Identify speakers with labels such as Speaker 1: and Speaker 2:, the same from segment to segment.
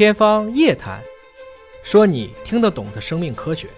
Speaker 1: 天方夜谭，说你听得懂的生命科学。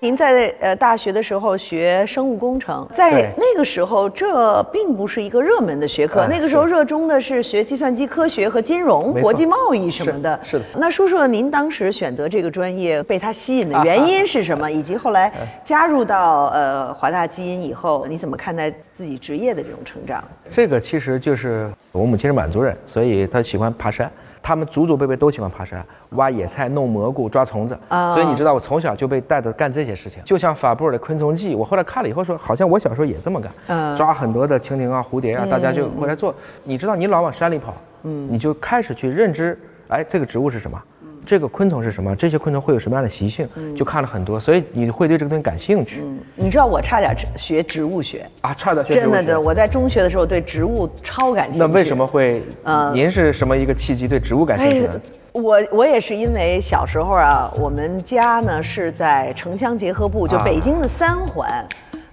Speaker 2: 您在呃大学的时候学生物工程，在那个时候这并不是一个热门的学科，
Speaker 3: 哎
Speaker 2: 那个时候热衷的是学计算机科学和金融、国际贸易什么的。
Speaker 3: 是是的
Speaker 2: 那说说您当时选择这个专业被它吸引的原因是什么，以及后来
Speaker 3: 哎
Speaker 2: 加入到呃华大基因以后，你怎么看待自己职业的这种成长？
Speaker 3: 这个其实就是我母亲是满族人，所以她喜欢爬山。他们祖祖辈辈都喜欢爬山，挖野菜、弄蘑菇、抓虫子。
Speaker 2: 啊
Speaker 3: 所以你知道，我从小就被带着干这些事情。就像法布尔的《昆虫记》，我后来看了以后说，好像我小时候也这么干，
Speaker 2: 嗯
Speaker 3: 抓很多的蜻蜓啊、蝴蝶啊，大家就过来做。你知道，你老往山里跑，嗯，你就开始去认知，哎，这个植物是什么？这个昆虫是什么？这些昆虫会有什么样的习性？就看了很多，所以你会对这个东西感兴趣。
Speaker 2: 嗯，你知道我差点学植物学，
Speaker 3: 啊，差点学植物学
Speaker 2: 真的的，我在中学的时候对植物超感兴趣。
Speaker 3: 那为什么会？
Speaker 2: 嗯
Speaker 3: 您是什么一个契机对植物感兴趣呢？
Speaker 2: 我我也是因为小时候啊，我们家呢是在城乡结合部，就
Speaker 3: 啊
Speaker 2: 北京的三环。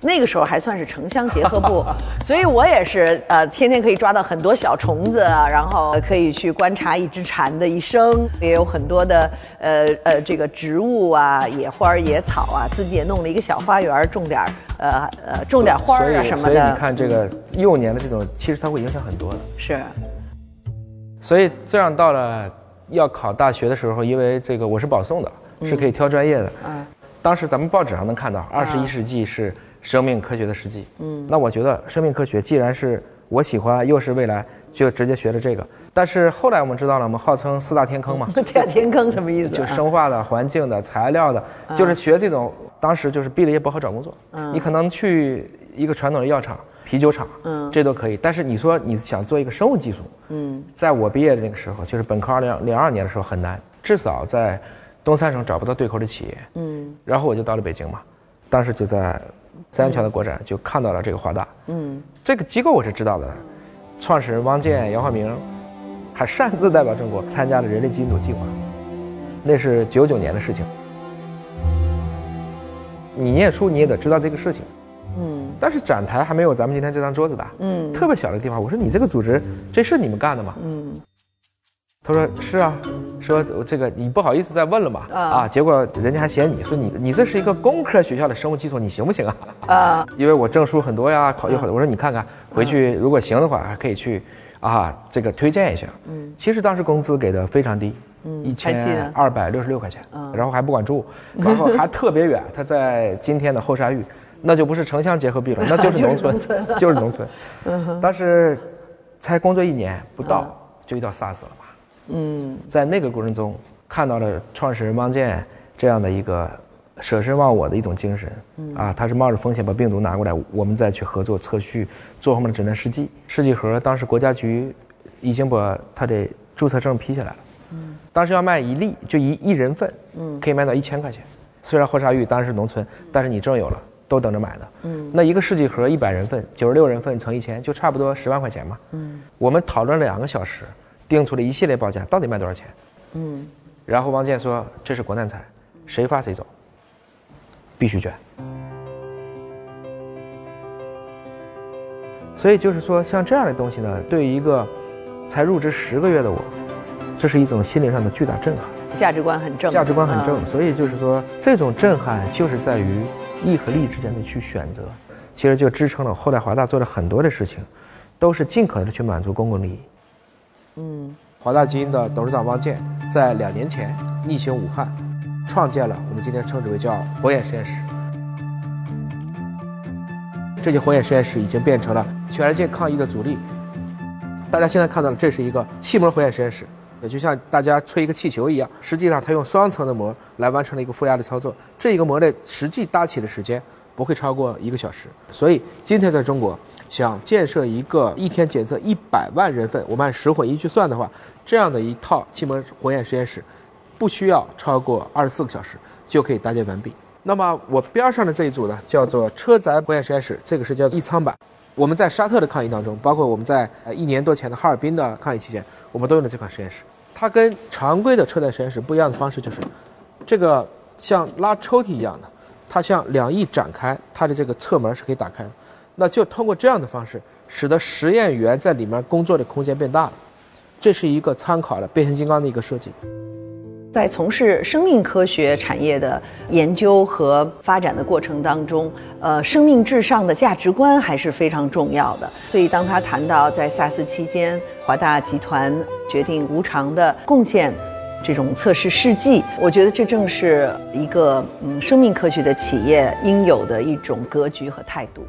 Speaker 2: 那个时候还算是城乡结合部，所以我也是呃，天天可以抓到很多小虫子啊，然后可以去观察一只蝉的一生，也有很多的呃呃这个植物啊、野花儿野草啊，自己也弄了一个小花园儿，种点儿呃呃种点儿花儿啊
Speaker 3: 所以
Speaker 2: 什么
Speaker 3: 所以你。看这个幼年的这种，其实它会影响很多的。
Speaker 2: 是，
Speaker 3: 所以这样到了要考大学的时候，因为这个我是保送的，是可以挑专业的。
Speaker 2: 嗯
Speaker 3: 当时咱们报纸上能看到，二十一世纪是生命科学的实际。嗯，那我觉得生命科学既然是我喜欢，又是未来，就直接学了这个。但是后来我们知道了，我们号称四大天坑嘛，
Speaker 2: 四大天坑什么意思啊？
Speaker 3: 就生化的、环境的、材料的，就是学这种。当时就是毕了业不好找工作，嗯你可能去一个传统的药厂、啤酒厂，
Speaker 2: 嗯
Speaker 3: 这都可以。但是你说你想做一个生物技术，
Speaker 2: 嗯
Speaker 3: 在我毕业的那个时候，就是本科二零零二年的时候很难，至少在东三省找不到对口的企业。
Speaker 2: 嗯
Speaker 3: 然后我就到了北京嘛，当时就在三元桥的国展就看到了这个华大，
Speaker 2: 嗯。
Speaker 3: 这个机构我是知道的，创始人汪建、姚浩明，还擅自代表中国参加了人类基因组计划，那是九九年的事情。你念书你也得知道这个事情，
Speaker 2: 嗯。
Speaker 3: 但是展台还没有咱们今天这张桌子大，
Speaker 2: 嗯。
Speaker 3: 特别小的地方。我说你这个组织，这是你们干的吗？
Speaker 2: 嗯
Speaker 3: 他说是啊，说这个你不好意思再问了嘛
Speaker 2: 啊
Speaker 3: 啊，结果人家还嫌你说你你这是一个工科学校的生物技术，你行不行啊？
Speaker 2: 啊
Speaker 3: 因为我证书很多呀，考有很多。我说你看看，回去如果行的话，还可以去啊，这个推荐一下。
Speaker 2: 嗯
Speaker 3: 其实当时工资给的非常低，
Speaker 2: 嗯
Speaker 3: 一千二百六十六块钱
Speaker 2: 嗯，
Speaker 3: 然后还不管住，然后还特别远，他在今天的后沙峪，那就不是城乡结合部了，那就是农村，就是农村。嗯当时才工作一年不到，就遇到 SARS 了嘛。
Speaker 2: 嗯
Speaker 3: 在那个过程中，看到了创始人汪建这样的一个舍身忘我的一种精神，嗯啊，他是冒着风险把病毒拿过来，我们再去合作测序，做后面的诊断试剂。试剂盒当时国家局已经把他的注册证批下来了，嗯当时要卖一粒，就一一人份，嗯可以卖到一千块钱。虽然霍沙峪当然是农村，但是你证有了，都等着买呢。
Speaker 2: 嗯
Speaker 3: 那一个试剂盒一百人份，九十六人份乘一千，就差不多十万块钱嘛。
Speaker 2: 嗯
Speaker 3: 我们讨论了两个小时，定出了一系列报价，到底卖多少钱？
Speaker 2: 嗯
Speaker 3: 然后王健说：“这是国难财，谁发谁走，必须捐。”所以就是说，像这样的东西呢，对于一个才入职十个月的我，这是一种心灵上的巨大震撼，
Speaker 2: 价值观很正，
Speaker 3: 价值观很正。
Speaker 2: 嗯
Speaker 3: 所以就是说，这种震撼就是在于义和利之间的去选择，其实就支撑了后来华大做的很多的事情，都是尽可能的去满足公共利益。
Speaker 2: 嗯
Speaker 3: 华大基因的董事长汪建在两年前逆行武汉，创建了我们今天称之为叫火眼实验室。这些火眼实验室已经变成了全世界抗疫的主力。大家现在看到的，这是一个气膜火眼实验室，也就像大家吹一个气球一样，实际上它用双层的膜来完成了一个负压的操作。这一个膜的实际搭起的时间不会超过一个小时。所以今天在中国，想建设一个一天检测一百万人份，我们按十混一去算的话，这样的一套气门火焰实验室，不需要超过二十四个小时就可以搭建完毕。那么我边上的这一组呢，叫做车载火焰实验室，这个是叫一舱版。我们在沙特的抗疫当中，包括我们在呃一年多前的哈尔滨的抗疫期间，我们都用了这款实验室。它跟常规的车载实验室不一样的方式就是，这个像拉抽屉一样的，它像两翼展开，它的这个侧门是可以打开的。那就通过这样的方式，使得实验员在里面工作的空间变大了。这是一个参考了变形金刚的一个设计。
Speaker 2: 在从事生命科学产业的研究和发展的过程当中，呃，生命至上的价值观还是非常重要的。所以，当他谈到在 SARS 期间，华大集团决定无偿的贡献这种测试试剂，我觉得这正是一个嗯生命科学的企业应有的一种格局和态度。